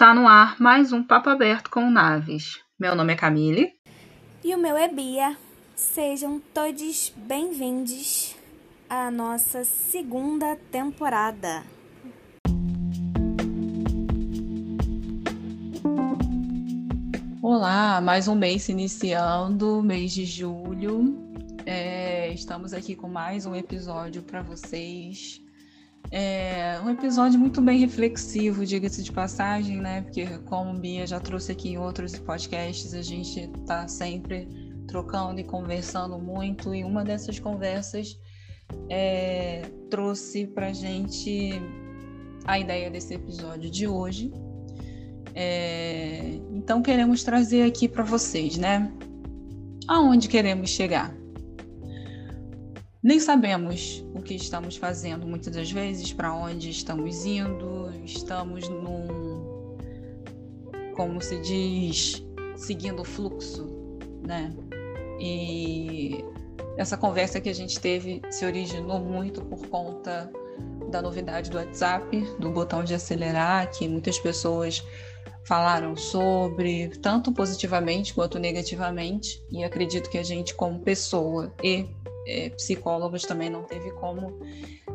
Está no ar mais um Papo Aberto com Naves. Meu nome é Camille. E o meu é Bia. Sejam todos bem-vindos à nossa segunda temporada. Olá, mais um mês iniciando, mês de julho. É, estamos aqui com mais um episódio para vocês. É um episódio muito bem reflexivo, diga-se de passagem, né? Porque, como Bia já trouxe aqui em outros podcasts, a gente está sempre trocando e conversando muito, e uma dessas conversas é, trouxe para gente a ideia desse episódio de hoje. É, então, queremos trazer aqui para vocês, né? Aonde queremos chegar? Nem sabemos o que estamos fazendo muitas das vezes, para onde estamos indo, estamos num, como se diz, seguindo o fluxo, né? E essa conversa que a gente teve se originou muito por conta da novidade do WhatsApp, do botão de acelerar, que muitas pessoas falaram sobre, tanto positivamente quanto negativamente, e acredito que a gente, como pessoa e é, psicólogos também não teve como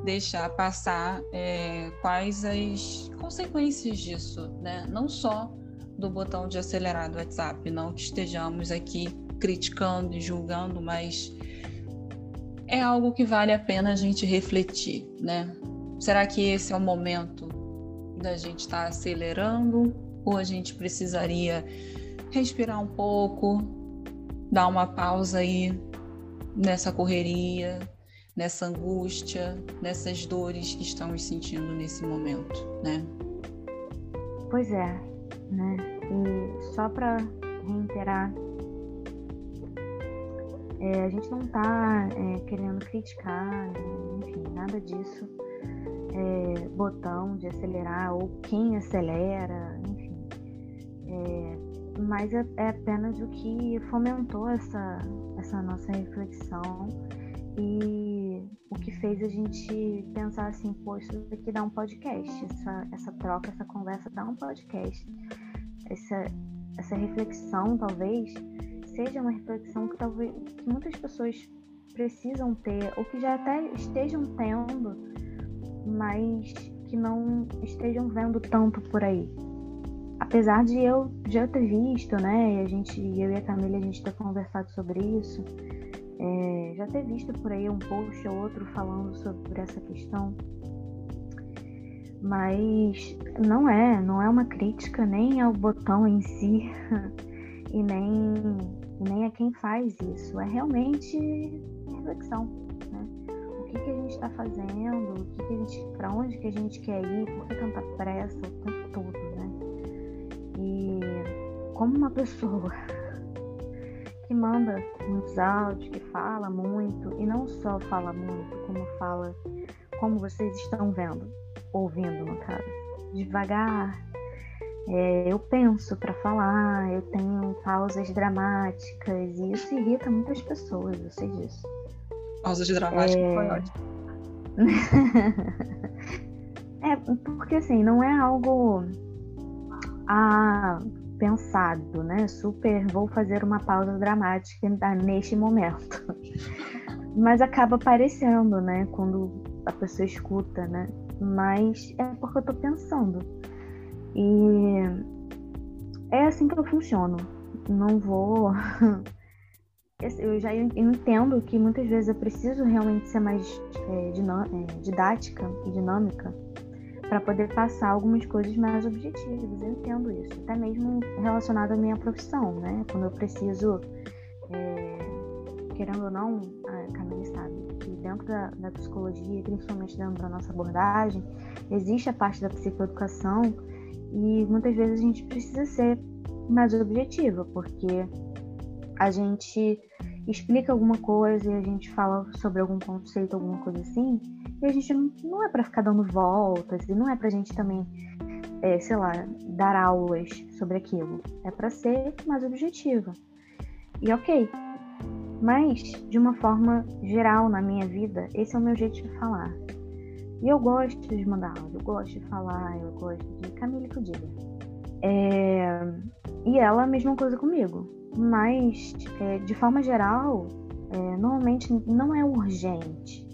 deixar passar é, quais as consequências disso, né? Não só do botão de acelerar do WhatsApp, não que estejamos aqui criticando e julgando, mas é algo que vale a pena a gente refletir, né? Será que esse é o momento da gente estar tá acelerando ou a gente precisaria respirar um pouco, dar uma pausa aí nessa correria, nessa angústia, nessas dores que estamos sentindo nesse momento, né? Pois é, né? E só para reiterar, é, a gente não está é, querendo criticar, enfim, nada disso. É, botão de acelerar ou quem acelera, enfim. É, mas é, é apenas o que fomentou essa, essa nossa reflexão e o que fez a gente pensar assim, poxa, isso aqui dá um podcast, essa, essa troca, essa conversa dá um podcast. Essa, essa reflexão talvez seja uma reflexão que talvez que muitas pessoas precisam ter, ou que já até estejam tendo, mas que não estejam vendo tanto por aí apesar de eu já ter visto, né, a gente, eu e a Camila, a gente ter conversado sobre isso, é, já ter visto por aí um post ou outro falando sobre essa questão, mas não é, não é uma crítica nem ao botão em si e nem, nem a quem faz isso, é realmente reflexão, né? O que, que a gente está fazendo, o que, a gente, para onde que a gente quer ir, por que tanta pressa o tempo todo? Como uma pessoa que manda muitos áudios, que fala muito, e não só fala muito, como fala como vocês estão vendo, ouvindo no caso, devagar. É, eu penso para falar, eu tenho pausas dramáticas e isso irrita muitas pessoas, eu sei disso. Pausas dramáticas é... foi ótimo. é, porque assim, não é algo ah, pensado, né? Super, vou fazer uma pausa dramática neste momento. Mas acaba aparecendo, né? Quando a pessoa escuta, né? Mas é porque eu tô pensando. E é assim que eu funciono. Não vou. Eu já entendo que muitas vezes eu preciso realmente ser mais é, é didática e dinâmica para poder passar algumas coisas mais objetivas. Eu entendo isso, até mesmo relacionado à minha profissão, né? Quando eu preciso, é, querendo ou não, a Camille sabe que dentro da, da psicologia, principalmente dentro da nossa abordagem, existe a parte da psicoeducação e muitas vezes a gente precisa ser mais objetiva, porque a gente explica alguma coisa e a gente fala sobre algum conceito, alguma coisa assim, e a gente não, não é para ficar dando voltas, e não é pra gente também, é, sei lá, dar aulas sobre aquilo. É para ser mais objetiva. E ok. Mas, de uma forma geral na minha vida, esse é o meu jeito de falar. E eu gosto de mandar áudio, eu gosto de falar, eu gosto de. Camille que eu diga. É... E ela, a mesma coisa comigo. Mas, é, de forma geral, é, normalmente não é urgente.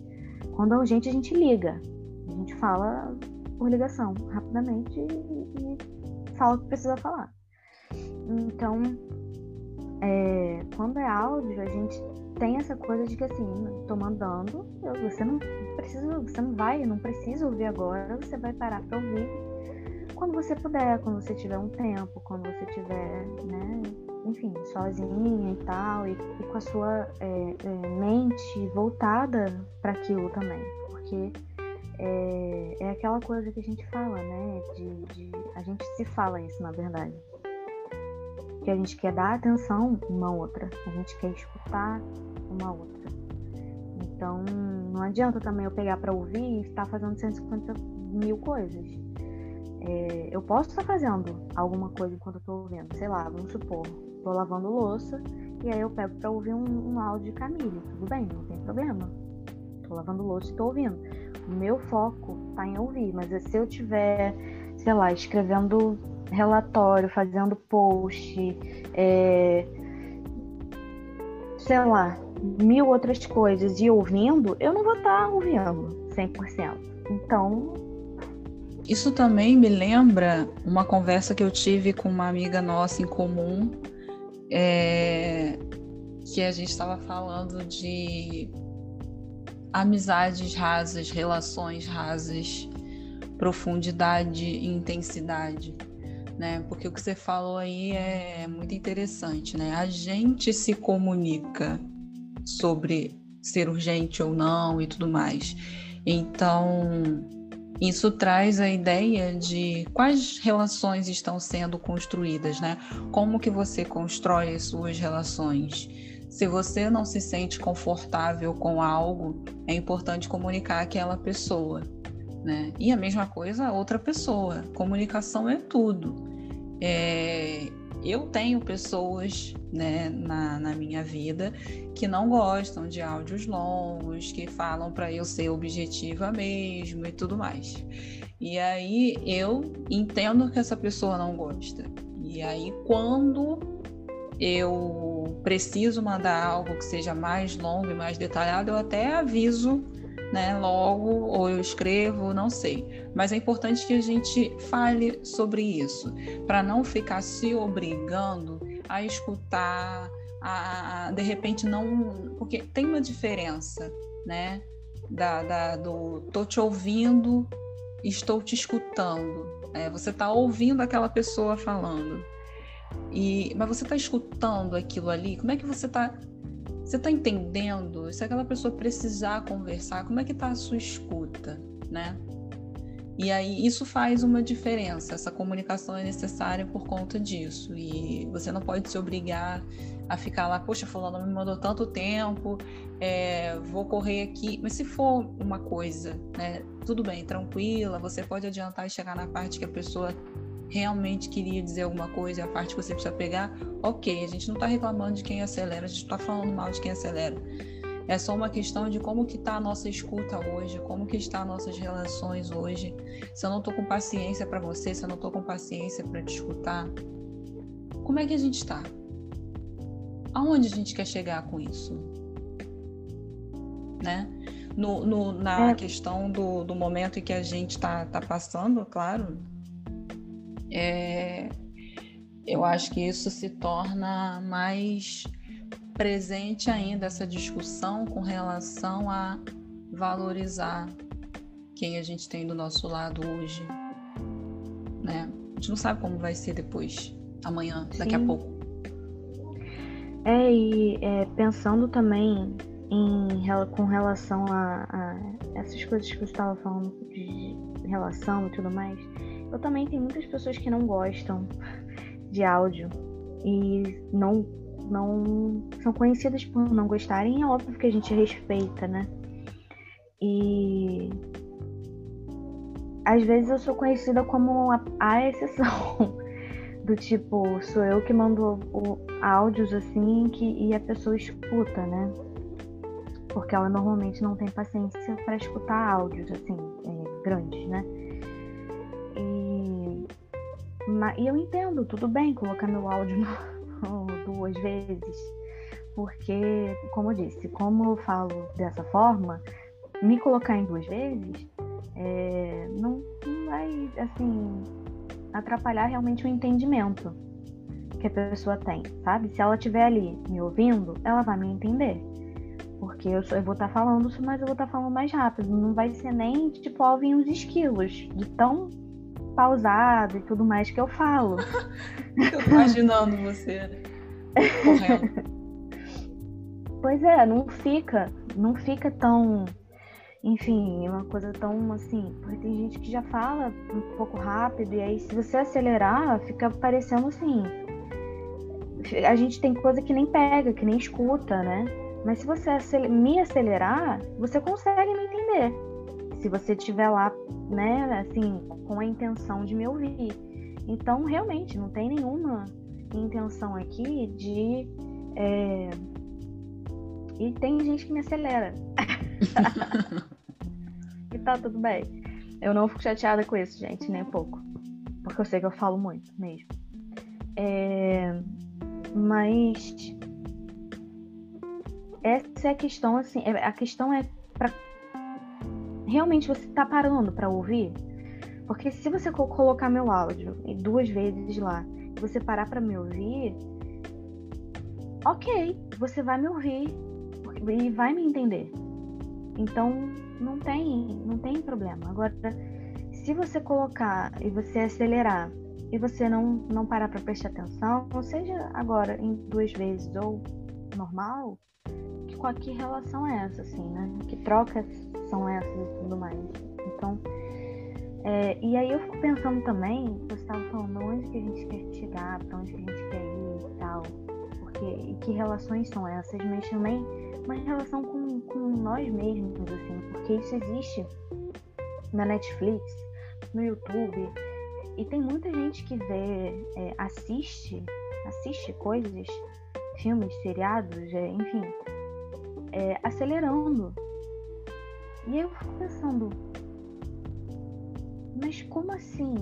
Quando é urgente, a gente liga. A gente fala por ligação, rapidamente, e, e fala o que precisa falar. Então, é, quando é áudio, a gente tem essa coisa de que assim, tô mandando, você não precisa, você não vai, não precisa ouvir agora, você vai parar para ouvir quando você puder, quando você tiver um tempo, quando você tiver, né, enfim, sozinha e tal, e, e com a sua é, é, mente voltada para aquilo também, porque é, é, aquela coisa que a gente fala, né, de, de, a gente se fala isso na verdade, que a gente quer dar atenção uma outra, a gente quer escutar uma outra. Então, não adianta também eu pegar para ouvir e estar fazendo 150 mil coisas. É, eu posso estar fazendo alguma coisa enquanto eu tô ouvindo, sei lá, vamos supor, tô lavando louça e aí eu pego para ouvir um, um, áudio de Camille, tudo bem, não tem problema. Tô lavando louça e tô ouvindo. O meu foco tá em ouvir, mas se eu tiver, sei lá, escrevendo relatório, fazendo post, é, sei lá, mil outras coisas e ouvindo, eu não vou estar ouvindo 100%. Então. Isso também me lembra uma conversa que eu tive com uma amiga nossa em comum, é, que a gente estava falando de amizades rasas, relações rasas, profundidade e intensidade né? Porque o que você falou aí é muito interessante, né? A gente se comunica sobre ser urgente ou não e tudo mais. Então, isso traz a ideia de quais relações estão sendo construídas, né? Como que você constrói as suas relações? Se você não se sente confortável com algo, é importante comunicar àquela pessoa, né? E a mesma coisa a outra pessoa. Comunicação é tudo. É, eu tenho pessoas né, na, na, minha vida que não gostam de áudios longos, que falam para eu ser objetiva mesmo e tudo mais. E aí eu entendo que essa pessoa não gosta. E aí quando eu preciso mandar algo que seja mais longo e mais detalhado, eu até aviso né, logo, ou eu escrevo, não sei. Mas é importante que a gente fale sobre isso, para não ficar se obrigando a escutar, a, a, de repente não. Porque tem uma diferença, né? Da, da, do tô te ouvindo, estou te escutando. É, você está ouvindo aquela pessoa falando. E, mas você está escutando aquilo ali? Como é que você está você está entendendo? Se aquela pessoa precisar conversar, como é que está a sua escuta, né? E aí isso faz uma diferença. Essa comunicação é necessária por conta disso. E você não pode se obrigar a ficar lá, poxa, fulano me mandou tanto tempo, é, vou correr aqui. Mas se for uma coisa, né, tudo bem, tranquila, você pode adiantar e chegar na parte que a pessoa realmente queria dizer alguma coisa, a parte que você precisa pegar, ok, a gente não está reclamando de quem acelera, a gente está falando mal de quem acelera. É só uma questão de como que está a nossa escuta hoje, como que está nossas relações hoje. Se eu não estou com paciência para você, se eu não estou com paciência para te escutar, como é que a gente está? Aonde a gente quer chegar com isso? Né? No, no na é. questão do, do momento em que a gente está tá passando, claro, é, eu acho que isso se torna mais presente ainda essa discussão com relação a valorizar quem a gente tem do nosso lado hoje, né? A gente não sabe como vai ser depois, amanhã, Sim. daqui a pouco. É, e é, pensando também em, com relação a, a essas coisas que eu estava falando de relação e tudo mais, eu também tenho muitas pessoas que não gostam de áudio e não não são conhecidas por não gostarem, é óbvio que a gente respeita, né? E às vezes eu sou conhecida como a, a exceção. Do tipo, sou eu que mando o, áudios assim que, e a pessoa escuta, né? Porque ela normalmente não tem paciência para escutar áudios assim, é, grandes, né? E eu entendo, tudo bem colocar meu áudio no, duas vezes, porque, como eu disse, como eu falo dessa forma, me colocar em duas vezes é, não, não vai, assim, atrapalhar realmente o entendimento que a pessoa tem, sabe? Se ela estiver ali me ouvindo, ela vai me entender. Porque eu, só, eu vou estar tá falando mas eu vou estar tá falando mais rápido. Não vai ser nem, tipo, ouvir uns esquilos de tão pausado e tudo mais que eu falo. eu tô imaginando você correndo. Pois é, não fica, não fica tão enfim, uma coisa tão assim, porque tem gente que já fala um pouco rápido, e aí se você acelerar, fica parecendo assim. A gente tem coisa que nem pega, que nem escuta, né? Mas se você me acelerar, você consegue me entender. Se você estiver lá, né, assim, com a intenção de me ouvir. Então, realmente, não tem nenhuma intenção aqui de. É... E tem gente que me acelera. e tá tudo bem. Eu não fico chateada com isso, gente, nem pouco. Porque eu sei que eu falo muito mesmo. É... Mas essa é a questão, assim, é, a questão é para realmente você tá parando para ouvir? Porque se você colocar meu áudio duas vezes lá, e você parar para me ouvir, ok, você vai me ouvir e vai me entender. Então, não tem, não tem problema. Agora, se você colocar e você acelerar e você não, não parar para prestar atenção, ou seja agora em duas vezes ou normal, que, que relação é essa, assim, né? Que trocas são essas e tudo mais. Então, é, e aí eu fico pensando também, você estava falando onde que a gente quer chegar, para onde que a gente quer ir e tal, porque e que relações são essas, mas também uma relação com, com nós mesmos, assim, porque isso existe na Netflix, no YouTube, e tem muita gente que vê, é, assiste, assiste coisas, filmes, seriados, é, enfim, é, acelerando. E eu fico pensando, mas como assim?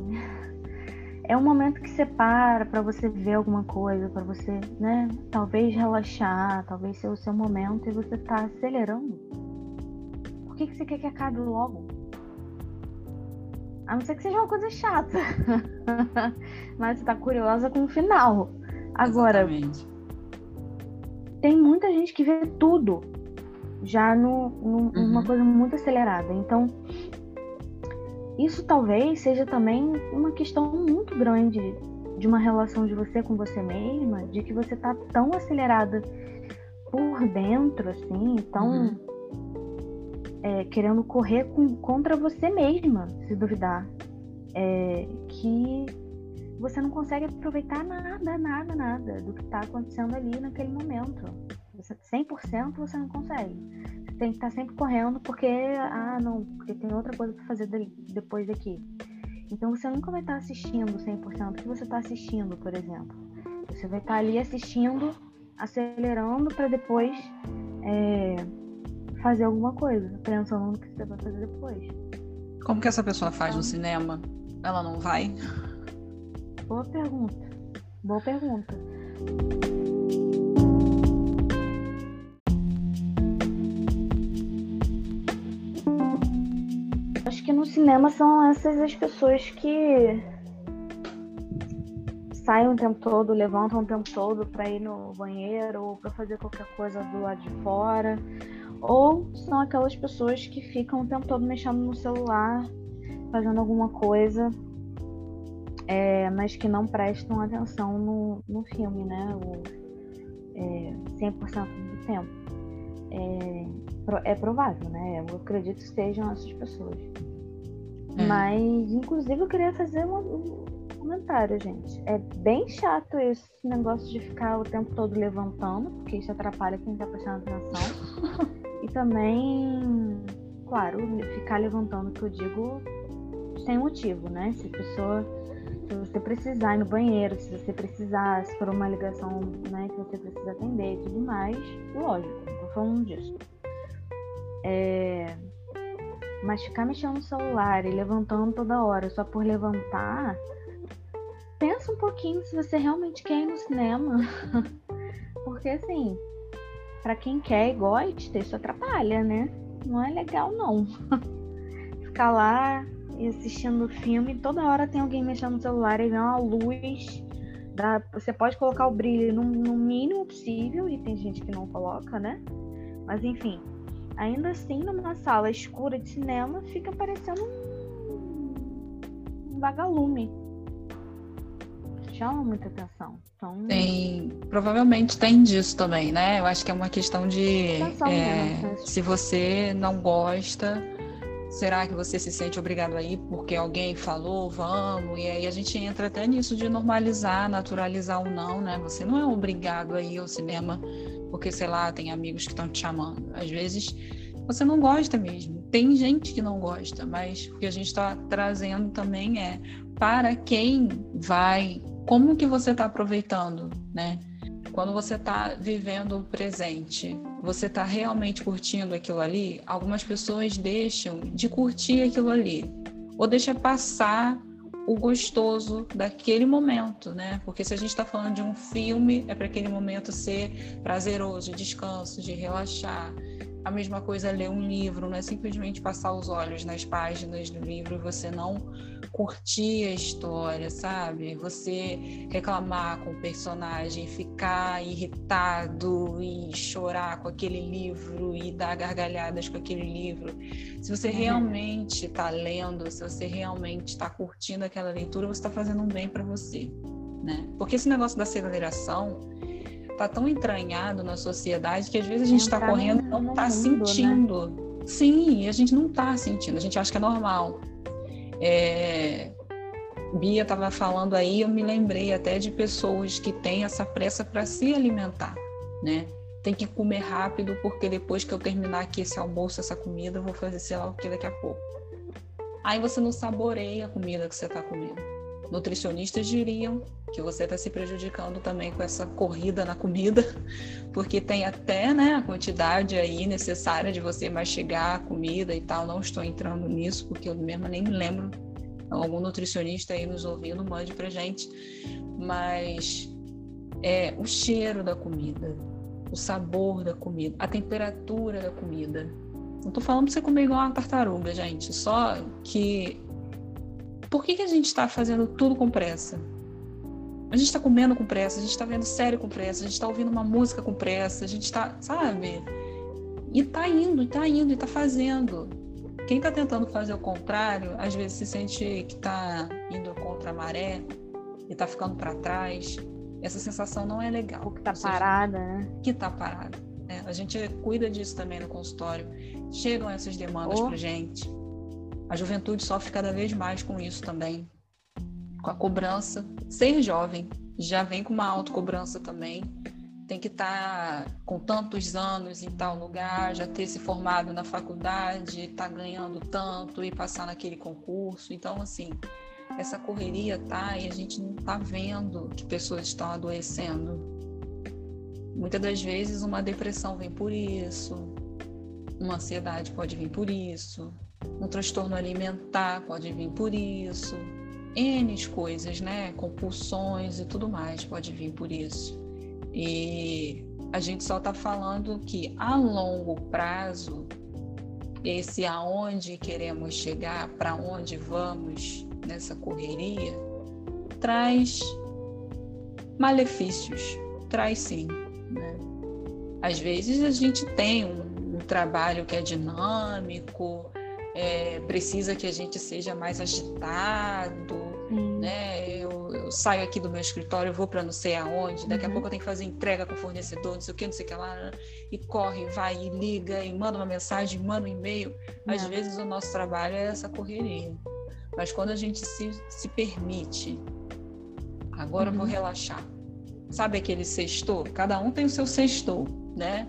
É um momento que você para para você ver alguma coisa, para você, né? Talvez relaxar, talvez ser o seu momento e você tá acelerando. Por que, que você quer que acabe logo? A não ser que seja uma coisa chata. Mas você tá curiosa com o final. Agora, Exatamente. tem muita gente que vê tudo já no, no, uhum. numa coisa muito acelerada. Então, isso talvez seja também uma questão muito grande de uma relação de você com você mesma, de que você tá tão acelerada por dentro, assim, tão uhum. é, querendo correr com, contra você mesma, se duvidar, é, que você não consegue aproveitar nada, nada, nada do que está acontecendo ali naquele momento. Você, 100% você não consegue. Você tem que estar tá sempre correndo porque, ah, não, porque tem outra coisa para fazer depois daqui. Então você nunca vai estar tá assistindo 100% o que você está assistindo, por exemplo. Você vai estar tá ali assistindo, acelerando para depois é, fazer alguma coisa, pensando no que você vai fazer depois. Como que essa pessoa faz no cinema? Ela não vai? Boa pergunta. Boa pergunta. Acho que no cinema são essas as pessoas que saem o tempo todo, levantam o tempo todo para ir no banheiro ou para fazer qualquer coisa do lado de fora. Ou são aquelas pessoas que ficam o tempo todo mexendo no celular, fazendo alguma coisa é, mas que não prestam atenção no, no filme, né? O, é, 100% do tempo. É, é provável, né? Eu acredito que sejam essas pessoas. É. Mas, inclusive, eu queria fazer um, um comentário, gente. É bem chato esse negócio de ficar o tempo todo levantando, porque isso atrapalha quem tá prestando atenção. e também, claro, ficar levantando, que eu digo, sem motivo, né? Se a pessoa se você precisar ir no banheiro, se você precisar, se for uma ligação né, que você precisa atender e tudo mais, lógico, não tô falando disso. É... Mas ficar mexendo no celular e levantando toda hora só por levantar, pensa um pouquinho se você realmente quer ir no cinema. Porque assim, para quem quer e gosta, isso atrapalha, né? Não é legal não. Ficar lá assistindo o filme, toda hora tem alguém mexendo no celular e vem uma luz. Você pode colocar o brilho no mínimo possível, e tem gente que não coloca, né? Mas enfim, ainda assim, numa sala escura de cinema, fica parecendo um, um vagalume chama muita atenção. Então... Tem, provavelmente tem disso também, né? Eu acho que é uma questão de é, se você não gosta, será que você se sente obrigado a ir porque alguém falou, vamos? E aí a gente entra até nisso de normalizar, naturalizar o não, né? Você não é obrigado a ir ao cinema porque, sei lá, tem amigos que estão te chamando. Às vezes você não gosta mesmo. Tem gente que não gosta, mas o que a gente está trazendo também é para quem vai como que você está aproveitando, né? Quando você está vivendo o presente, você está realmente curtindo aquilo ali? Algumas pessoas deixam de curtir aquilo ali, ou deixa passar o gostoso daquele momento, né? Porque se a gente está falando de um filme, é para aquele momento ser prazeroso, de descanso, de relaxar. A mesma coisa é ler um livro, não é simplesmente passar os olhos nas páginas do livro e você não curtir a história, sabe? Você reclamar com o personagem, ficar irritado e chorar com aquele livro e dar gargalhadas com aquele livro. Se você uhum. realmente está lendo, se você realmente está curtindo aquela leitura, você está fazendo um bem para você, né? Porque esse negócio da aceleração tá tão entranhado na sociedade que às vezes a gente está correndo e não está né? sentindo. Né? Sim, a gente não está sentindo, a gente acha que é normal. É... Bia estava falando aí, eu me lembrei até de pessoas que têm essa pressa para se alimentar, né? Tem que comer rápido, porque depois que eu terminar aqui esse almoço, essa comida, eu vou fazer sei lá o que daqui a pouco. Aí você não saboreia a comida que você está comendo. Nutricionistas diriam que você está se prejudicando também com essa corrida na comida, porque tem até né, a quantidade aí necessária de você mastigar a comida e tal. Não estou entrando nisso, porque eu mesma nem me lembro. Algum nutricionista aí nos ouvindo, mande pra gente. Mas é o cheiro da comida, o sabor da comida, a temperatura da comida. Não tô falando pra você comer igual uma tartaruga, gente. Só que por que, que a gente está fazendo tudo com pressa? A gente está comendo com pressa, a gente está vendo série com pressa, a gente está ouvindo uma música com pressa, a gente está, sabe? E está indo, e está indo, e está fazendo. Quem está tentando fazer o contrário, às vezes se sente que está indo contra a maré e está ficando para trás. Essa sensação não é legal. Ou que está parada, né? Que está parada. É, a gente cuida disso também no consultório. Chegam essas demandas oh. para gente. A juventude sofre cada vez mais com isso também, com a cobrança. Ser jovem já vem com uma autocobrança também. Tem que estar tá com tantos anos em tal lugar, já ter se formado na faculdade, estar tá ganhando tanto e passar naquele concurso. Então, assim, essa correria tá e a gente não está vendo que pessoas estão adoecendo. Muitas das vezes uma depressão vem por isso, uma ansiedade pode vir por isso, um transtorno alimentar pode vir por isso. N coisas, né? Compulsões e tudo mais pode vir por isso. E a gente só está falando que a longo prazo, esse aonde queremos chegar, para onde vamos nessa correria, traz malefícios, traz sim. Né? Às vezes a gente tem um, um trabalho que é dinâmico, é, precisa que a gente seja mais agitado, hum. né? Eu, eu, saio aqui do meu escritório, vou para não sei aonde, daqui uhum. a pouco eu tenho que fazer entrega com o fornecedor, não sei o que, não sei o que lá, e corre, vai, e liga, e manda uma mensagem, manda um e-mail. Às é. vezes o nosso trabalho é essa correria. Mas quando a gente se, se permite, agora uhum. eu vou uhum. relaxar. Sabe aquele sextou? Cada um tem o seu sextou, né?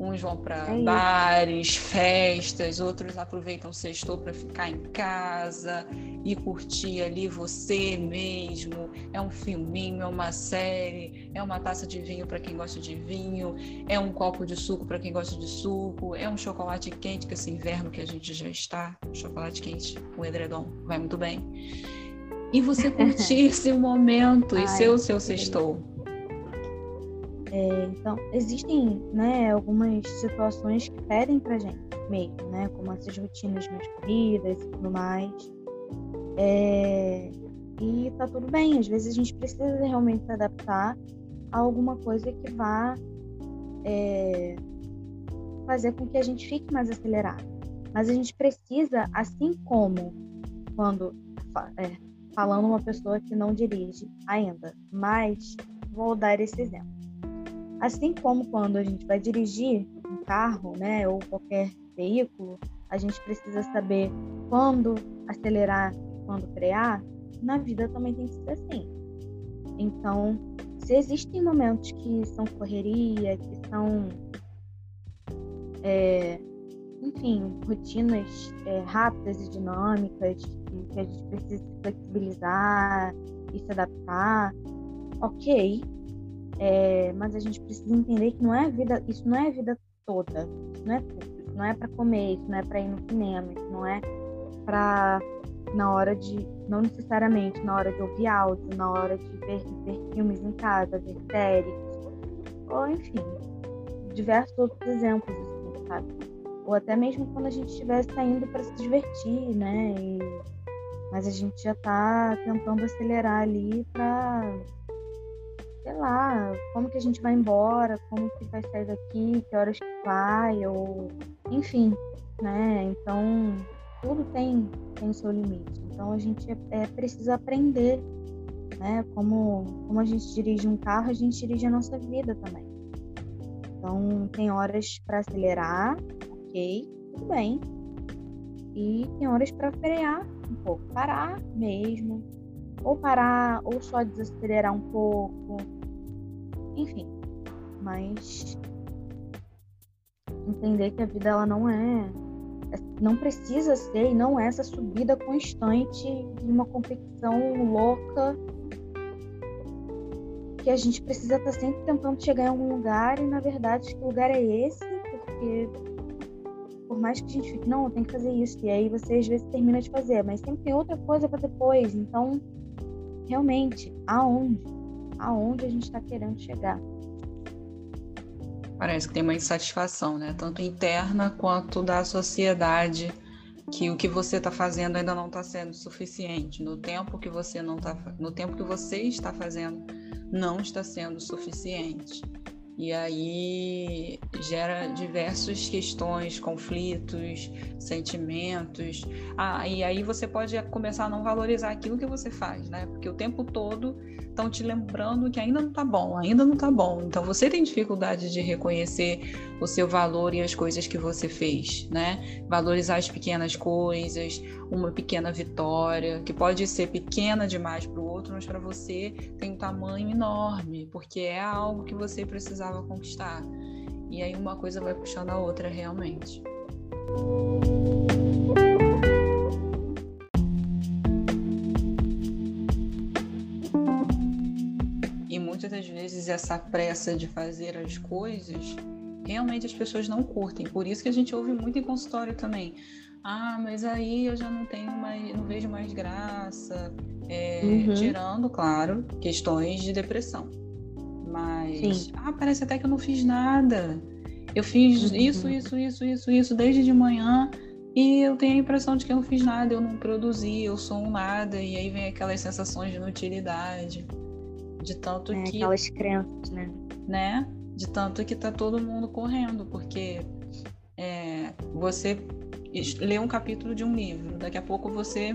Uns vão para é bares, festas, outros aproveitam o sextou para ficar em casa e curtir ali você mesmo. É um filminho, é uma série, é uma taça de vinho para quem gosta de vinho, é um copo de suco para quem gosta de suco, é um chocolate quente, que esse inverno que a gente já está, chocolate quente, o edredom vai muito bem. E você curtir esse momento e ser o seu sextou. É, então, existem né, algumas situações que pedem pra gente mesmo, né? Como essas rotinas mais corridas e tudo mais. É, e tá tudo bem, às vezes a gente precisa realmente se adaptar a alguma coisa que vá é, fazer com que a gente fique mais acelerado. Mas a gente precisa, assim como quando é, falando uma pessoa que não dirige ainda, mas vou dar esse exemplo. Assim como quando a gente vai dirigir um carro, né, ou qualquer veículo, a gente precisa saber quando acelerar, quando frear, na vida também tem que ser assim. Então, se existem momentos que são correria, que são, é, enfim, rotinas é, rápidas e dinâmicas, que a gente precisa se flexibilizar e se adaptar, ok, é, mas a gente precisa entender que não é vida, isso não é a vida toda, isso não é não é para comer, isso não é para ir no cinema, isso não é para na hora de, não necessariamente na hora de ouvir áudio, na hora de ver, ver filmes em casa, ver séries, ou enfim, diversos outros exemplos, assim, sabe? Ou até mesmo quando a gente estiver saindo para se divertir, né? E, mas a gente já está tentando acelerar ali para lá, como que a gente vai embora, como que vai sair daqui, que horas que vai, ou enfim, né? Então tudo tem, tem seu limite. Então a gente é, é, precisa aprender, né? Como, como a gente dirige um carro, a gente dirige a nossa vida também. Então tem horas para acelerar, ok, tudo bem. E tem horas para frear um pouco, parar mesmo, ou parar, ou só desacelerar um pouco, enfim. Mas entender que a vida ela não é, não precisa ser e não é essa subida constante de uma competição louca que a gente precisa estar sempre tentando chegar em algum lugar e na verdade que lugar é esse porque por mais que a gente fique não tenho que fazer isso e aí você às vezes termina de fazer mas sempre tem outra coisa para depois então realmente aonde aonde a gente está querendo chegar. Parece que tem uma insatisfação, né? Tanto interna quanto da sociedade, que o que você está fazendo ainda não está sendo suficiente. No tempo que você não está, no tempo que você está fazendo, não está sendo suficiente. E aí gera diversas questões, conflitos, sentimentos. Ah, e aí você pode começar a não valorizar aquilo que você faz, né? Porque o tempo todo estão te lembrando que ainda não tá bom, ainda não tá bom. Então você tem dificuldade de reconhecer o seu valor e as coisas que você fez, né? Valorizar as pequenas coisas, uma pequena vitória, que pode ser pequena demais para o outro, mas para você tem um tamanho enorme, porque é algo que você precisava conquistar. E aí uma coisa vai puxando a outra realmente. E muitas das vezes essa pressa de fazer as coisas realmente as pessoas não curtem. Por isso que a gente ouve muito em consultório também. Ah, mas aí eu já não tenho mais, não vejo mais graça. É, uhum. Tirando, claro, questões de depressão. Mas, Sim. ah, parece até que eu não fiz nada. Eu fiz uhum. isso, isso, isso, isso, isso desde de manhã e eu tenho a impressão de que eu não fiz nada, eu não produzi, eu sou um nada. E aí vem aquelas sensações de inutilidade. De tanto é, que. Aquelas crenças, né? Né? De tanto que tá todo mundo correndo, porque é, você lê um capítulo de um livro, daqui a pouco você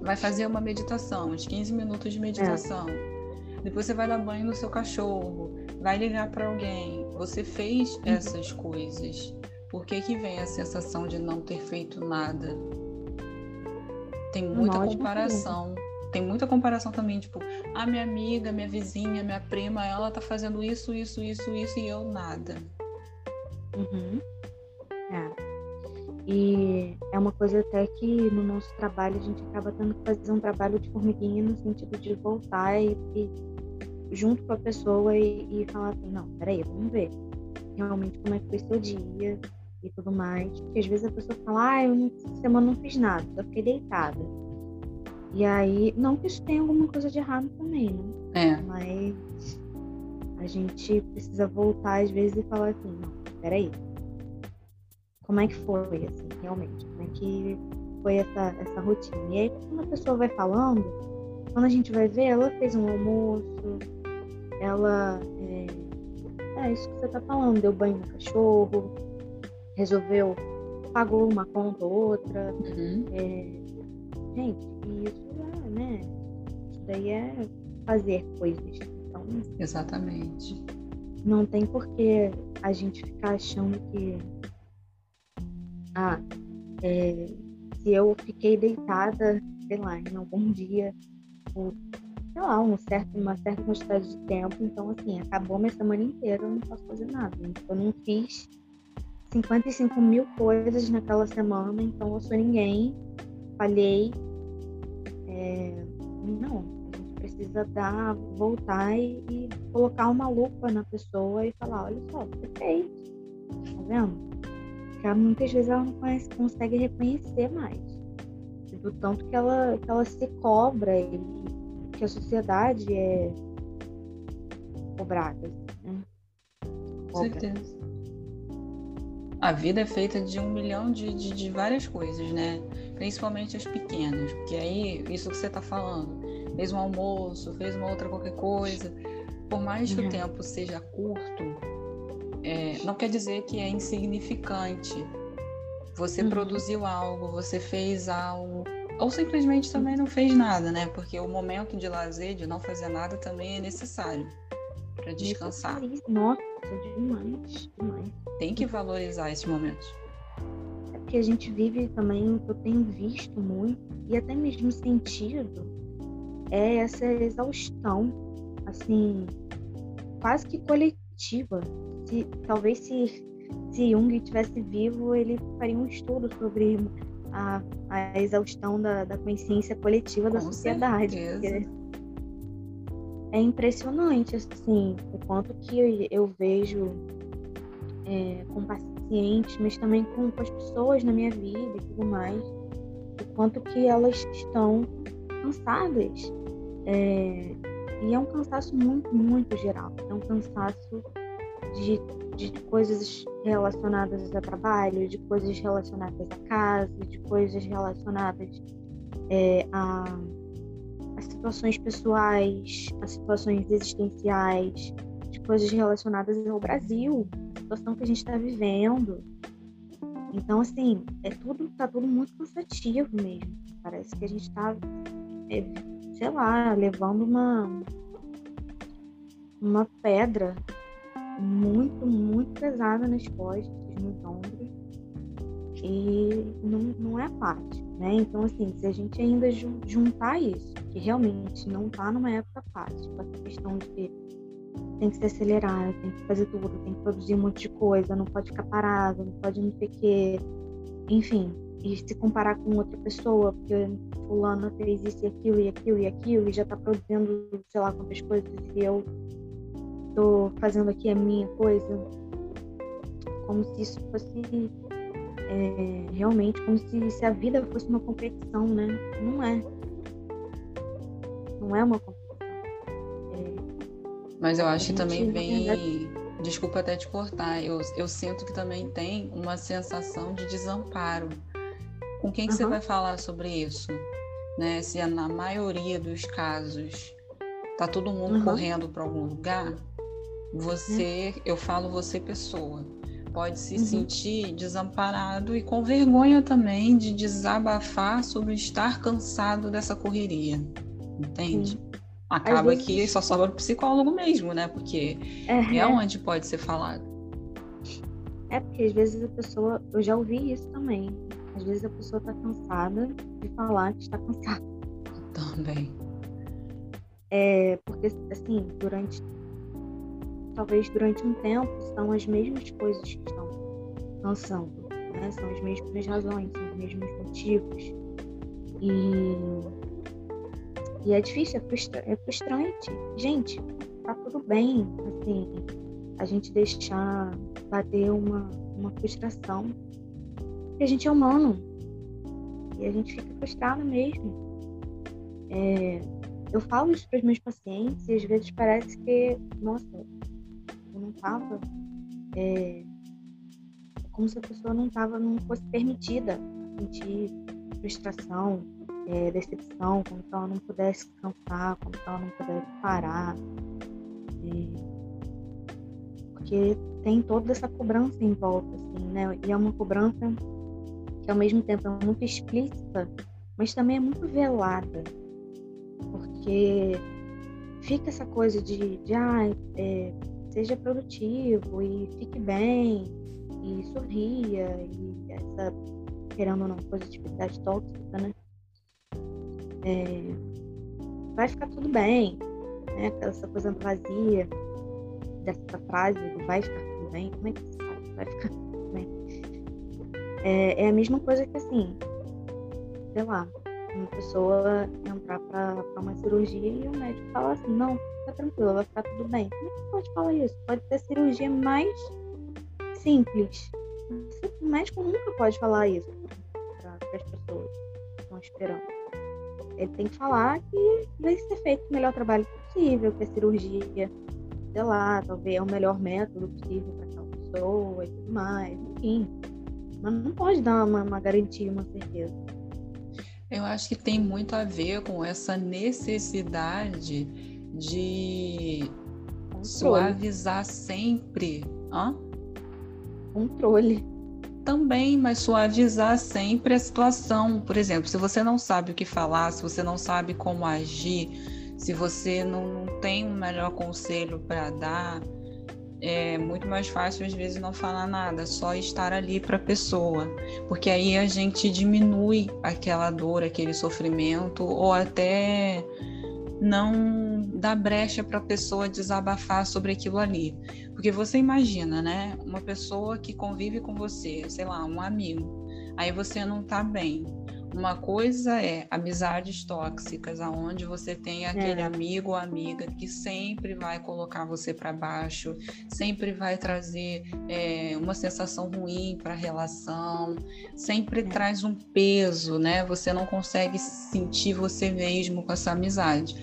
vai fazer uma meditação, uns 15 minutos de meditação. É. Depois você vai dar banho no seu cachorro, vai ligar para alguém. Você fez uhum. essas coisas. Por que, que vem a sensação de não ter feito nada? Tem muita comparação. Tem muita comparação também, tipo, a minha amiga, minha vizinha, minha prima, ela tá fazendo isso, isso, isso, isso e eu nada. Uhum. É. E é uma coisa até que no nosso trabalho a gente acaba tendo que fazer um trabalho de formiguinha no sentido de voltar e, e junto com a pessoa e, e, falar assim, não, peraí, vamos ver realmente como é que foi seu dia e tudo mais. Porque às vezes a pessoa fala, ah, eu essa semana não fiz nada, só fiquei deitada. E aí, não que isso tenha alguma coisa de errado também, né? É. Mas a gente precisa voltar às vezes e falar assim, não, peraí. Como é que foi, assim, realmente? Como é que foi essa, essa rotina? E aí, quando a pessoa vai falando, quando a gente vai ver, ela fez um almoço, ela. É, é isso que você tá falando, deu banho no cachorro, resolveu, pagou uma conta ou outra. Uhum. É, gente, isso é, né? Isso daí é fazer coisas. Então, Exatamente. não tem por que a gente ficar achando que. Ah, é, se eu fiquei deitada, sei lá, em algum dia, por, sei lá, um certo, uma certa quantidade de tempo, então assim, acabou minha semana inteira, eu não posso fazer nada. Eu não fiz 55 mil coisas naquela semana, então eu sou ninguém, falhei. É, não, a gente precisa dar, voltar e, e colocar uma lupa na pessoa e falar, olha só, você fez, tá vendo? Porque muitas vezes ela não conhece, consegue reconhecer mais. Do tanto que ela, que ela se cobra e que a sociedade é cobrada. Né? Com Cobra. certeza. A vida é feita de um milhão de, de, de várias coisas, né? Principalmente as pequenas. Porque aí, isso que você tá falando, fez um almoço, fez uma outra qualquer coisa. Por mais que Uhum. o tempo seja curto, é, não quer dizer que é insignificante. Você Uhum. produziu algo, você fez algo, ou simplesmente também não fez nada, né? Porque o momento de lazer, de não fazer nada, também é necessário para descansar. Nossa, demais, demais. Tem que valorizar esses momentos. É porque a gente vive também, o que eu tenho visto muito, e até mesmo sentido, é essa exaustão, assim, quase que coletiva. Se, talvez se, se Jung estivesse vivo, ele faria um estudo sobre a, a exaustão da, da consciência coletiva da Com sociedade. certeza. porque é impressionante, assim, o quanto que eu, vejo é, com pacientes, mas também com, com as pessoas na minha vida e tudo mais, o quanto que elas estão cansadas. É, e é um cansaço muito, muito geral. É um cansaço de, de coisas relacionadas a trabalho, de coisas relacionadas a casa, de coisas relacionadas é, a, a situações pessoais, a situações existenciais, de coisas relacionadas ao Brasil, a situação que a gente está vivendo. Então, assim, é tudo, tá tudo muito cansativo mesmo. Parece que a gente está, sei lá, levando uma, uma pedra muito, muito pesada nas costas, nos ombros. E não, não é fácil, né? Então, assim, se a gente ainda ju- juntar isso, que realmente não tá numa época fácil, com essa questão de tem que se acelerar, tem que fazer tudo, tem que produzir um monte de coisa, não pode ficar parado, não pode não sei o quê, enfim, e se comparar com outra pessoa, porque fulana fez isso e aquilo e aquilo e aquilo, e já tá produzindo sei lá quantas coisas, e eu tô fazendo aqui a minha coisa, como se isso fosse é, realmente, como se, se a vida fosse uma competição, né? Não é. Não é uma competição. É, Mas eu acho que também vem. verdade- Desculpa até te cortar, eu, eu sinto que também tem uma sensação de desamparo. Com quem que você Aham. vai falar sobre isso? Né? Se é na maioria dos casos tá todo mundo Aham. correndo para algum lugar, você, eu falo você pessoa, pode se Uhum. sentir desamparado e com vergonha também de desabafar sobre estar cansado dessa correria. Entende? Acaba vezes- que só sobra o psicólogo mesmo, né? Porque é, é onde pode ser falado. É porque às vezes a pessoa, eu já ouvi isso também. Às vezes a pessoa tá cansada de falar que está cansada. Também. É porque assim, durante talvez durante um tempo são as mesmas coisas que estão cansando, né? São as mesmas razões, são os mesmos motivos. E e é difícil, é, frustra- é frustrante. Gente, tá tudo bem, assim, a gente deixar bater uma, uma frustração. Porque a gente é humano. E a gente fica frustrado mesmo. É, eu falo isso para os meus pacientes e às vezes parece que, nossa, não estava. É, como se a pessoa não tava, não fosse permitida sentir frustração, é, decepção, como se ela não pudesse cantar, como se ela não pudesse parar. É, porque tem toda essa cobrança em volta, assim, né? E é uma cobrança que ao mesmo tempo é muito explícita, mas também é muito velada, porque fica essa coisa de, de ah, é, seja produtivo e fique bem e sorria e essa querendo ou não positividade tóxica, né? É, vai ficar tudo bem, né? Essa coisa vazia dessa frase vai ficar tudo bem, como é que se fala? Vai ficar tudo bem. É, é a mesma coisa que assim, sei lá, uma pessoa entrar para uma cirurgia e o médico fala assim, não, fica tranquilo, vai ficar tudo bem. Como é que pode falar isso? Pode ser cirurgia mais simples. O médico nunca pode falar isso para as pessoas que estão esperando. Ele tem que falar que vai ser feito o melhor trabalho possível, que a cirurgia sei lá, talvez é o melhor método possível para aquela pessoa e tudo mais, enfim. Mas não pode dar uma, uma garantia, uma certeza. Eu acho que tem muito a ver com essa necessidade de Controle. suavizar sempre. Hã? Controle. Também, mas suavizar sempre a situação. Por exemplo, se você não sabe o que falar, se você não sabe como agir, se você não tem um melhor conselho para dar, é muito mais fácil às vezes não falar nada, só estar ali para a pessoa, porque aí a gente diminui aquela dor, aquele sofrimento, ou até não dá brecha para a pessoa desabafar sobre aquilo ali. Porque você imagina, né? Uma pessoa que convive com você, sei lá, um amigo, aí você não tá bem. Uma coisa é amizades tóxicas, aonde você tem aquele é. amigo ou amiga que sempre vai colocar você para baixo, sempre vai trazer é, uma sensação ruim para a relação, sempre é. traz um peso, né? Você não consegue sentir você mesmo com essa amizade.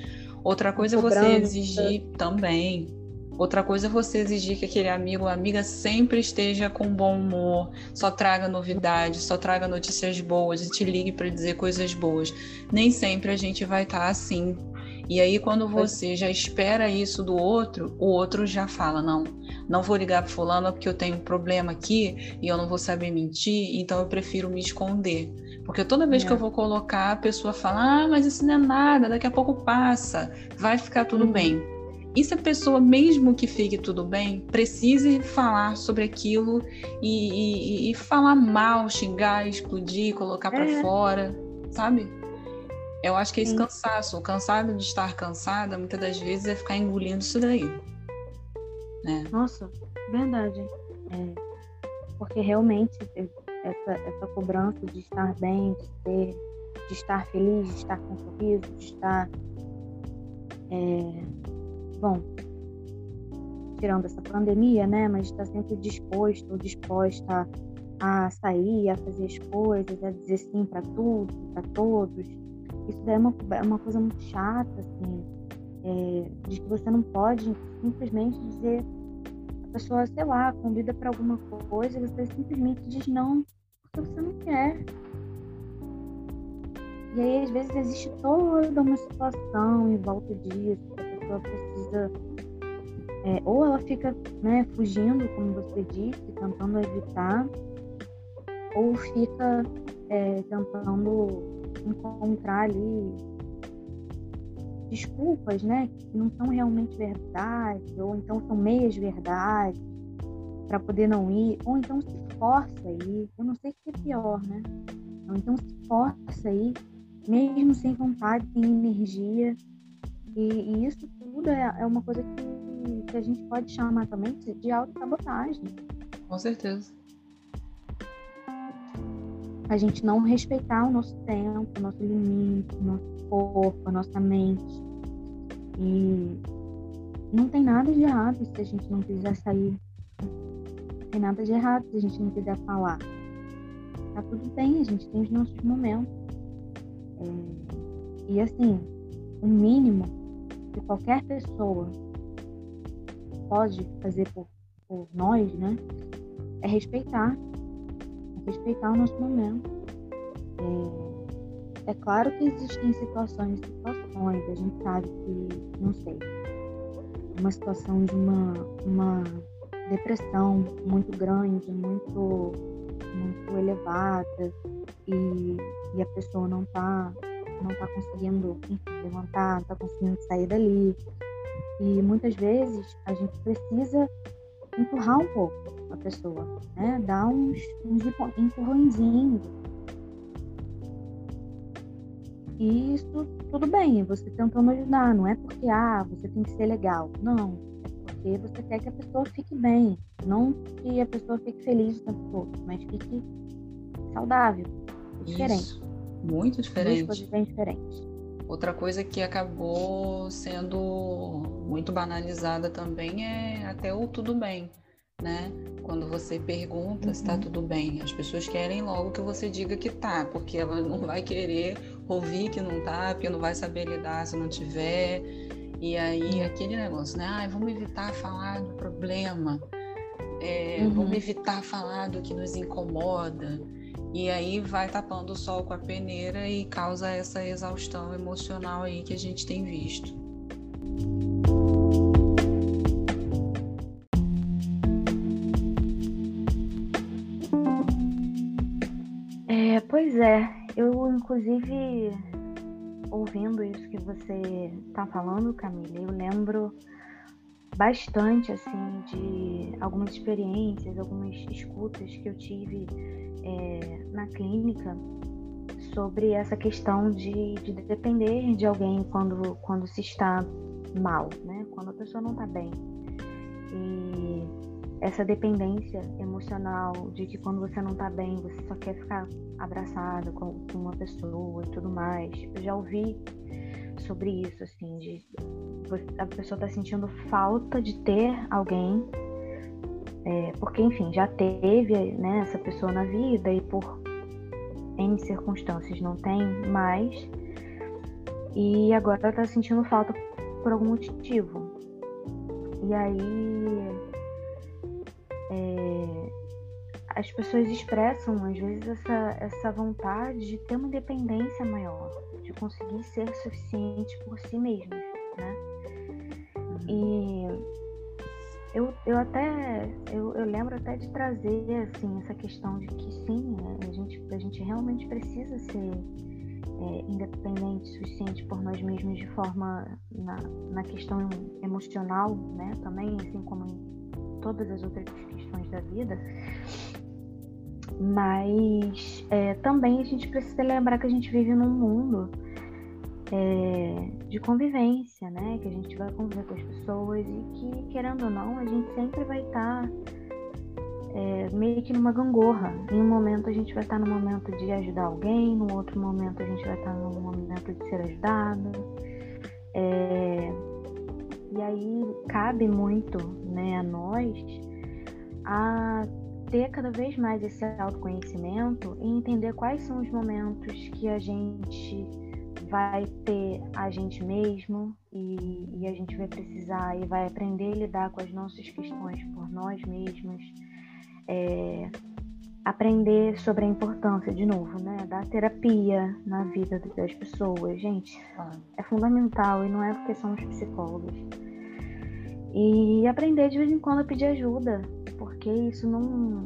Outra coisa é você exigir também Outra coisa é você exigir que aquele amigo ou amiga sempre esteja com bom humor, só traga novidades, só traga notícias boas e te ligue para dizer coisas boas. Nem sempre a gente vai estar tá assim. E aí, quando você já espera isso do outro, o outro já fala: não, não vou ligar para Fulano porque eu tenho um problema aqui e eu não vou saber mentir, então eu prefiro me esconder. Porque toda vez é. que eu vou colocar, a pessoa fala: ah, mas isso não é nada, daqui a pouco passa, vai ficar tudo uhum. bem. E se a pessoa, mesmo que fique tudo bem, precise falar sobre aquilo e, e, e falar mal, xingar, explodir, colocar para é. fora, sabe? Eu acho que é esse Sim. cansaço, o cansado de estar cansada, muitas das vezes é ficar engolindo isso daí. Né? Nossa, verdade. É, porque realmente essa, essa cobrança de estar bem, de ser, de estar feliz, de estar com sorriso, de estar é, bom, tirando essa pandemia, né, mas está sempre disposto ou disposta a sair, a fazer as coisas, a dizer sim para tudo, para todos. Isso é uma, é uma coisa muito chata, assim, é, de que você não pode simplesmente dizer a pessoa, sei lá, convida para alguma coisa e você simplesmente diz não porque você não quer. E aí, às vezes, existe toda uma situação em volta disso, pessoa precisa é, ou ela fica né, fugindo, como você disse, tentando evitar, ou fica é, tentando encontrar ali desculpas, né, que não são realmente verdade, ou então são meias verdades para poder não ir, ou então se força a ir. Eu não sei o que é pior, né? Ou então se força a ir, mesmo sem vontade, sem energia. E, e isso tudo é, é uma coisa que, que a gente pode chamar também de autossabotagem. Com certeza. A gente não respeitar o nosso tempo, o nosso limite, o nosso corpo, a nossa mente. E não tem nada de errado se a gente não quiser sair. Não tem nada de errado se a gente não quiser falar. Tá tudo bem, a gente tem os nossos momentos. É... E assim, o mínimo que qualquer pessoa pode fazer por, por nós, né? É respeitar, é respeitar o nosso momento. É, é claro que existem situações situações, a gente sabe que, não sei, uma situação de uma, uma depressão muito grande, muito, muito elevada, e, e a pessoa não está não tá conseguindo enfim, levantar, não está conseguindo sair dali. E muitas vezes a gente precisa empurrar um pouco a pessoa, né? Dar uns, uns empurrõezinhos. E isso tudo bem, você tentando ajudar, não é porque ah, você tem que ser legal. Não, é porque você quer que a pessoa fique bem, não que a pessoa fique feliz o tempo todo, mas fique saudável. Diferente. Isso. Muito diferente. Duas coisas bem diferentes. Outra coisa que acabou sendo muito banalizada também é até o tudo bem, né? Quando você pergunta uhum. se tá uhum. tudo bem, as pessoas querem logo que você diga que tá, porque ela não vai querer ouvir que não tá, porque não vai saber lidar se não tiver. E aí aquele negócio, né? Vamos evitar falar do problema, é, uhum. vamos evitar falar do que nos incomoda. E aí vai tapando o sol com a peneira e causa essa exaustão emocional aí que a gente tem visto. É, pois é, eu inclusive ouvindo isso que você está falando, Camila, eu lembro bastante assim de algumas experiências, algumas escutas que eu tive é, na clínica sobre essa questão de, de, depender de alguém quando, quando se está mal, né? Quando a pessoa não está bem. E essa dependência emocional de que quando você não está bem, você só quer ficar abraçada com, com uma pessoa e tudo mais. Eu já ouvi sobre isso, assim, de a pessoa está sentindo falta de ter alguém é, porque, enfim, já teve né, essa pessoa na vida e por N circunstâncias não tem mais. E agora tá sentindo falta por algum motivo. E aí. É, as pessoas expressam, às vezes, essa, essa vontade de ter uma independência maior, de conseguir ser suficiente por si mesmas, né? E eu, eu até eu, eu lembro até de trazer assim essa questão de que sim né, a gente a gente realmente precisa ser é, independente suficiente por nós mesmos de forma na, na questão emocional né também assim como em todas as outras questões da vida mas é, também a gente precisa lembrar que a gente vive num mundo é, de convivência, né? Que a gente vai conviver com as pessoas e que, querendo ou não, a gente sempre vai estar tá, é, meio que numa gangorra. Em um momento a gente vai estar tá no momento de ajudar alguém, no outro momento a gente vai estar tá no momento de ser ajudado. É, e aí cabe muito né, a nós a ter cada vez mais esse autoconhecimento e entender quais são os momentos que a gente vai ter a gente mesmo e, e, a gente vai precisar e vai aprender a lidar com as nossas questões por nós mesmos. É, aprender sobre a importância, de novo, né, da terapia na vida das pessoas. Gente, é fundamental e não é porque somos psicólogos. E aprender de vez em quando a pedir ajuda, porque isso não,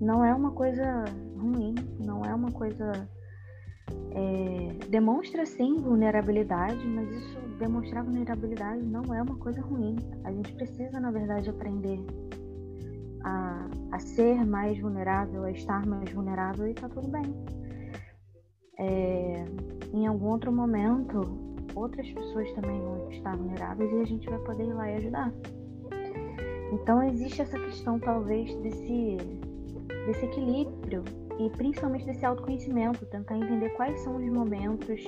não é uma coisa ruim, não é uma coisa é, demonstra sim vulnerabilidade, mas isso demonstrar vulnerabilidade não é uma coisa ruim. A gente precisa, na verdade, aprender a, a ser mais vulnerável, a estar mais vulnerável e tá tudo bem. É, em algum outro momento, outras pessoas também vão estar vulneráveis e a gente vai poder ir lá e ajudar. Então existe essa questão talvez desse, desse equilíbrio e principalmente desse autoconhecimento, tentar entender quais são os momentos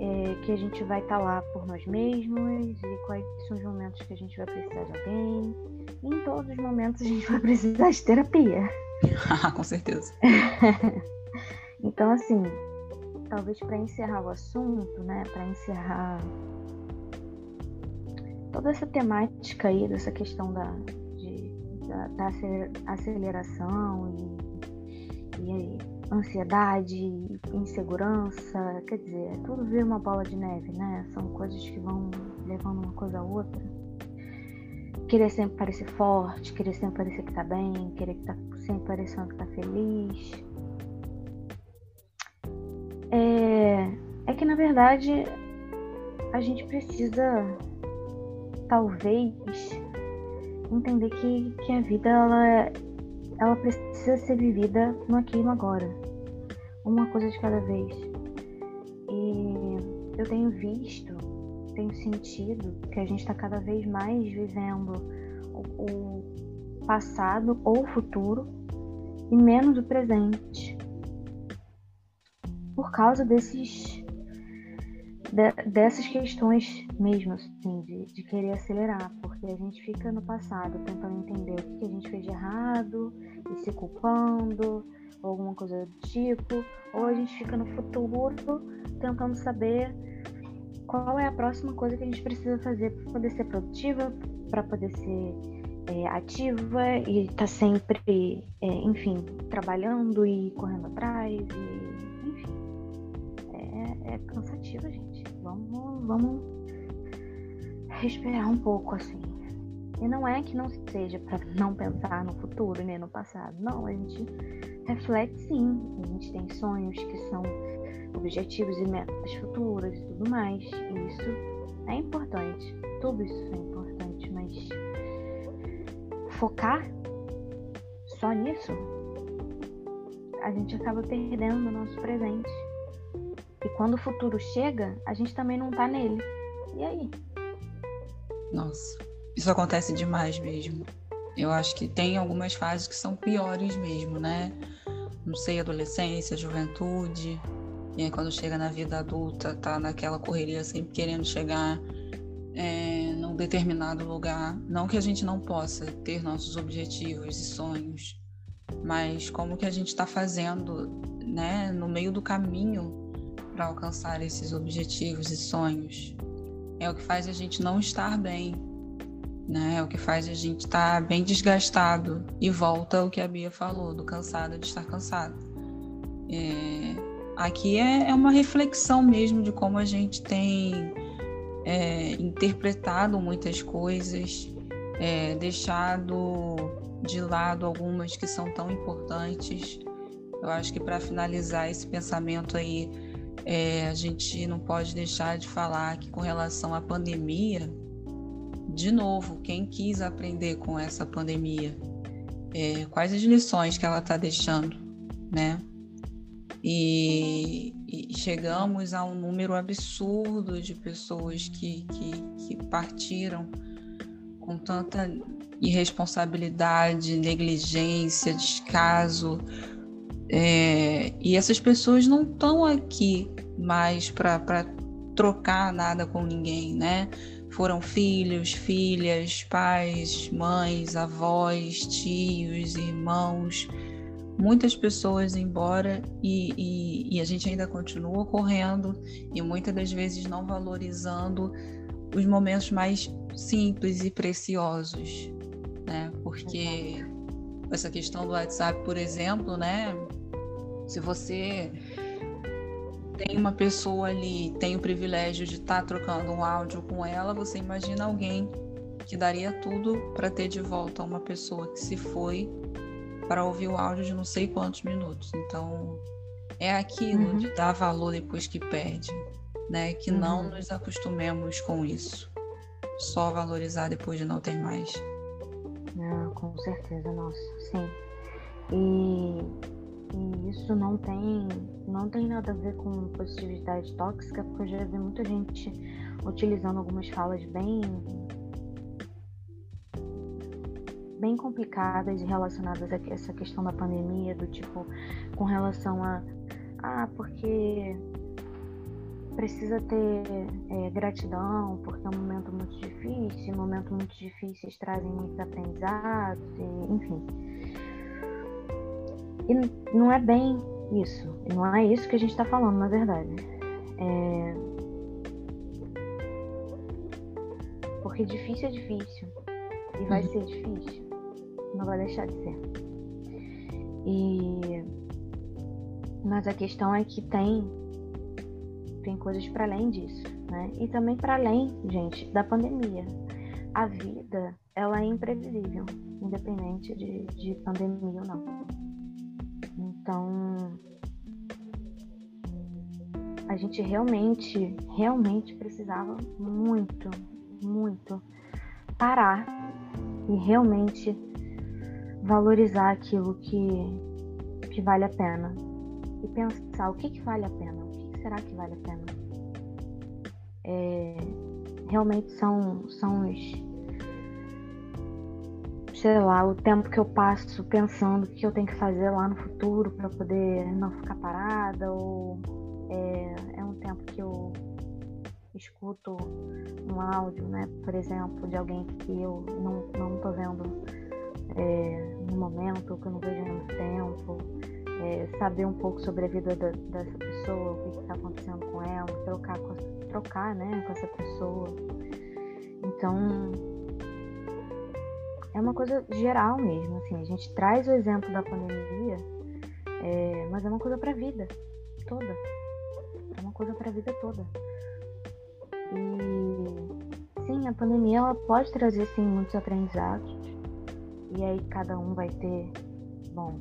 é, que a gente vai estar tá lá por nós mesmos e quais são os momentos que a gente vai precisar de alguém. E em todos os momentos a gente vai precisar de terapia. Com certeza. então, assim, talvez para encerrar o assunto, né, para encerrar toda essa temática aí dessa questão da, de, da, da aceleração e, e ansiedade, insegurança, quer dizer, é tudo vira uma bola de neve, né? São coisas que vão levando uma coisa a outra. Querer sempre parecer forte, querer sempre parecer que tá bem, querer que tá sempre parecendo que tá feliz. É, é que na verdade a gente precisa talvez entender que, que a vida ela ela precisa ser vivida no aqui e no agora. Uma coisa de cada vez. E eu tenho visto, tenho sentido que a gente está cada vez mais vivendo o, o passado ou o futuro e menos o presente. Por causa desses de, dessas questões mesmo, assim, de, de, querer acelerar, porque a gente fica no passado tentando entender o que, a gente fez de errado e se culpando, ou alguma coisa do tipo, ou a gente fica no futuro tentando saber qual é a próxima coisa que a gente precisa fazer para poder ser produtiva, para poder ser é, ativa e estar tá sempre, é, enfim, trabalhando e correndo atrás, e. É, cansativo, gente. Vamos, vamos respirar um pouco assim. E não é que não seja para não pensar no futuro nem no passado. Não, a gente reflete sim. A gente tem sonhos que são objetivos e metas futuras e tudo mais. E isso é importante. Tudo isso é importante, mas focar só nisso, a gente acaba perdendo o nosso presente. E quando o futuro chega, a gente também não tá nele. E aí? Nossa, isso acontece demais mesmo. Eu acho que tem algumas fases que são piores mesmo, né? Não sei, adolescência, juventude. E aí quando chega na vida adulta, tá naquela correria sempre querendo chegar é, num determinado lugar. Não que a gente não possa ter nossos objetivos e sonhos, mas como que a gente está fazendo, né, no meio do caminho para alcançar esses objetivos e sonhos. É o que faz a gente não estar bem, né? É o que faz a gente estar bem desgastado e volta ao que a Bia falou, do cansado de estar cansado. É, aqui é, é, uma reflexão mesmo de como a gente tem é, interpretado muitas coisas, é, deixado de lado algumas que são tão importantes. Eu acho que para finalizar esse pensamento aí, é, a gente não pode deixar de falar que com relação à pandemia, de novo, quem quis aprender com essa pandemia, é, quais as lições que ela está deixando, né? E, e, chegamos a um número absurdo de pessoas que, que, que partiram com tanta irresponsabilidade, negligência, descaso, é, e essas pessoas não estão aqui mais para trocar nada com ninguém, né? Foram filhos, filhas, pais, mães, avós, tios, irmãos, muitas pessoas embora e, e, e, a gente ainda continua correndo e muitas das vezes não valorizando os momentos mais simples e preciosos, né? Porque essa questão do WhatsApp, por exemplo, né? Se você tem uma pessoa ali, tem o privilégio de estar tá trocando um áudio com ela, você imagina alguém que daria tudo para ter de volta uma pessoa que se foi para ouvir o áudio de não sei quantos minutos. Então, é aquilo uhum. de dar valor depois que perde, né? Que uhum. não nos acostumemos com isso. Só valorizar depois de não ter mais. Com certeza, nossa, sim. E e isso não tem, não tem nada a ver com positividade tóxica, porque eu já vi muita gente utilizando algumas falas bem bem complicadas relacionadas a essa questão da pandemia, do tipo, com relação a ah, porque precisa ter é, gratidão, porque é um momento muito difícil, momentos muito difíceis trazem muitos aprendizados, e, enfim. E não é bem isso. Não é isso que a gente está falando, na verdade. É... Porque difícil é difícil. E vai uhum. ser difícil. Não vai deixar de ser. E mas a questão é que tem tem coisas para além disso, né? E também para além, gente, da pandemia. A vida, ela é imprevisível, independente de, de pandemia ou não. Então, a gente realmente, realmente precisava muito, muito parar e realmente valorizar aquilo que, que vale a pena. E pensar o que, que vale a pena, será que vale a pena. É, realmente são, são os, sei lá, o tempo que eu passo pensando o que eu tenho que fazer lá no futuro para poder não ficar parada, ou é, é um tempo que eu escuto um áudio, né, por exemplo, de alguém que eu não, não tô vendo é, no momento, que eu não vejo há muito tempo, é, saber um pouco sobre a vida da, dessa pessoa, o que está acontecendo com ela, trocar, com, trocar né, com essa pessoa. Então, é uma coisa geral mesmo, assim, a gente traz o exemplo da pandemia, é, mas é uma coisa para a vida toda. É uma coisa para a vida toda. E sim, a pandemia ela pode trazer sim muitos aprendizados. E aí cada um vai ter, bom,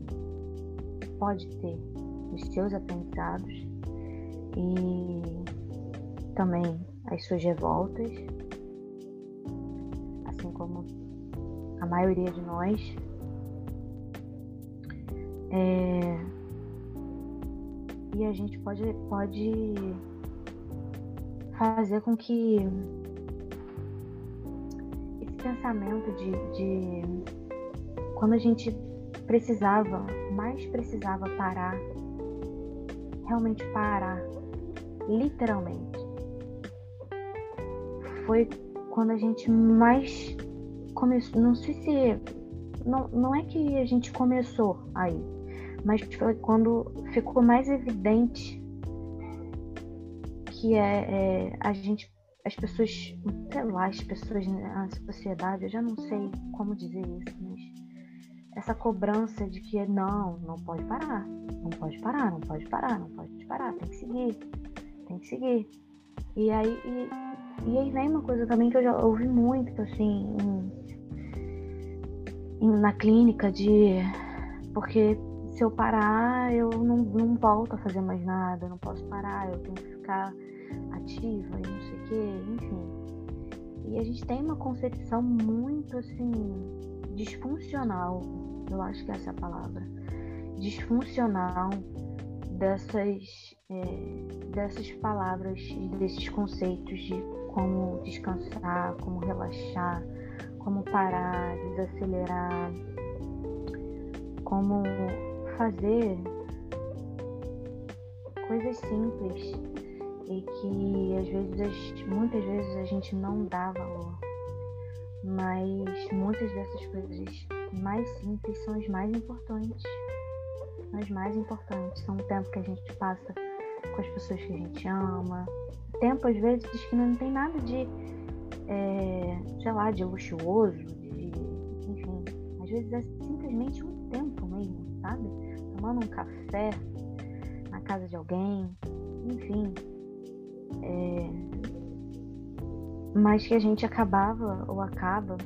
pode ter os seus aprendizados e também as suas revoltas, assim como a maioria de nós. É... E a gente pode, pode fazer com que esse pensamento de, de quando a gente precisava, mais precisava parar, realmente parar, literalmente. Foi quando a gente mais começou, não sei se não, não é que a gente começou aí, mas foi quando ficou mais evidente que é, é a gente as pessoas, sei lá, as pessoas, a sociedade, eu já não sei como dizer isso, mas essa cobrança de que não, não pode parar, não pode parar, não pode parar, não pode parar, tem que seguir, tem que seguir. E aí, e, e aí vem uma coisa também que eu já ouvi muito, assim, em, em, na clínica, de porque se eu parar, eu não, não volto a fazer mais nada, eu não posso parar, eu tenho que ficar ativa e não sei o quê, enfim. E a gente tem uma concepção muito assim disfuncional eu acho que essa é a palavra, disfuncional dessas, é, dessas palavras e desses conceitos de como descansar, como relaxar, como parar, desacelerar, como fazer coisas simples e que às vezes, muitas vezes a gente não dá valor, mas muitas dessas coisas mais simples são as mais importantes. As mais importantes são o tempo que a gente passa com as pessoas que a gente ama. Tempo, às vezes, que não tem nada de, é, sei lá, de luxuoso, de, enfim. Às vezes é simplesmente um tempo mesmo, sabe? Tomando um café na casa de alguém, enfim. É, mas que a gente acabava ou acaba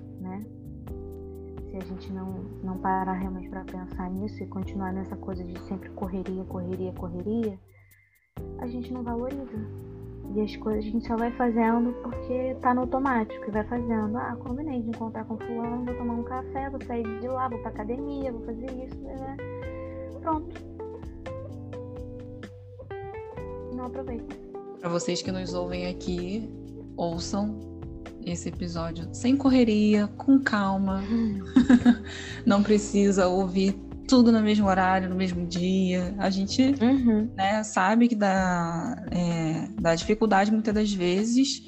se a gente não, não parar realmente para pensar nisso e continuar nessa coisa de sempre correria, correria, correria, a gente não valoriza. E as coisas a gente só vai fazendo porque tá no automático e vai fazendo. Ah, combinei de encontrar com fulano, vou tomar um café, vou sair de lá, vou pra academia, vou fazer isso, né? Pronto. Não aproveita. Para vocês que nos ouvem aqui, ouçam esse episódio sem correria, com calma. Hum. Não precisa ouvir tudo no mesmo horário, no mesmo dia. A gente uhum. né, sabe que dá, é, dá dificuldade muitas das vezes.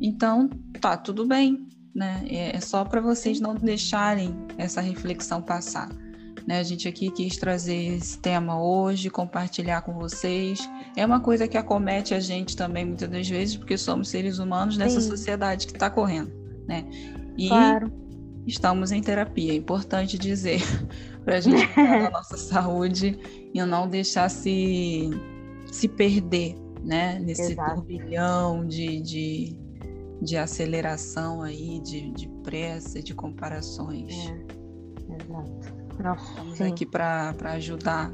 Então, tá tudo bem. Né? É, é só para vocês não deixarem essa reflexão passar. Né? A gente aqui quis trazer esse tema hoje, compartilhar com vocês. É uma coisa que acomete a gente também muitas das vezes, porque somos seres humanos nessa Sim. sociedade que está correndo, né? E claro. estamos em terapia. É importante dizer para a gente cuidar da nossa saúde e não deixar se, se perder, né? Nesse Exato. turbilhão de, de, de aceleração aí, de, de pressa, de comparações. É. Exato. Nossa, Estamos sim. aqui para ajudar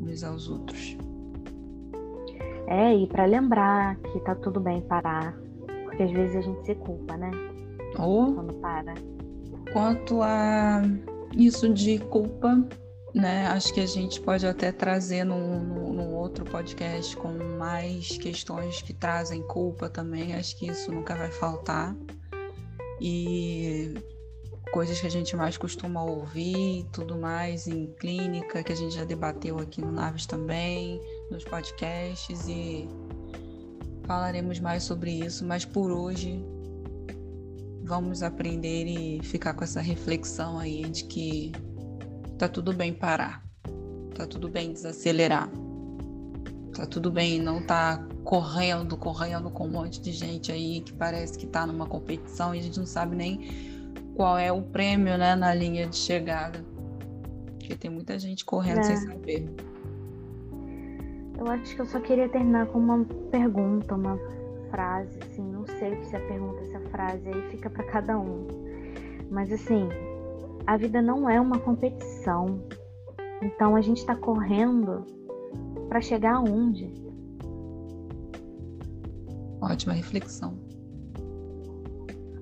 uns aos outros. É, e para lembrar que tá tudo bem parar. Porque às vezes a gente se culpa, né? Ou quando para. Quanto a isso de culpa, né? Acho que a gente pode até trazer num, num, outro podcast com mais questões que trazem culpa também. Acho que isso nunca vai faltar. E coisas que a gente mais costuma ouvir tudo mais em clínica, que a gente já debateu aqui no Naves também, nos podcasts e falaremos mais sobre isso, mas por hoje vamos aprender e ficar com essa reflexão aí de que tá tudo bem parar, tá tudo bem desacelerar, tá tudo bem não tá correndo, correndo com um monte de gente aí que parece que tá numa competição e a gente não sabe nem qual é o prêmio né, na linha de chegada. Porque tem muita gente correndo é. sem saber. Eu acho que eu só queria terminar com uma pergunta, uma frase, assim, não sei se a pergunta, se a frase aí fica para cada um. Mas assim, a vida não é uma competição. Então a gente está correndo para chegar aonde? Ótima reflexão.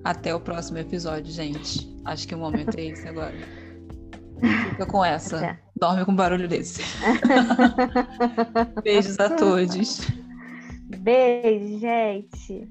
Até o próximo episódio, gente. Acho que o momento é esse agora. Fica com essa. Até. Dorme com barulho desse. Beijos a todos. Beijo, gente.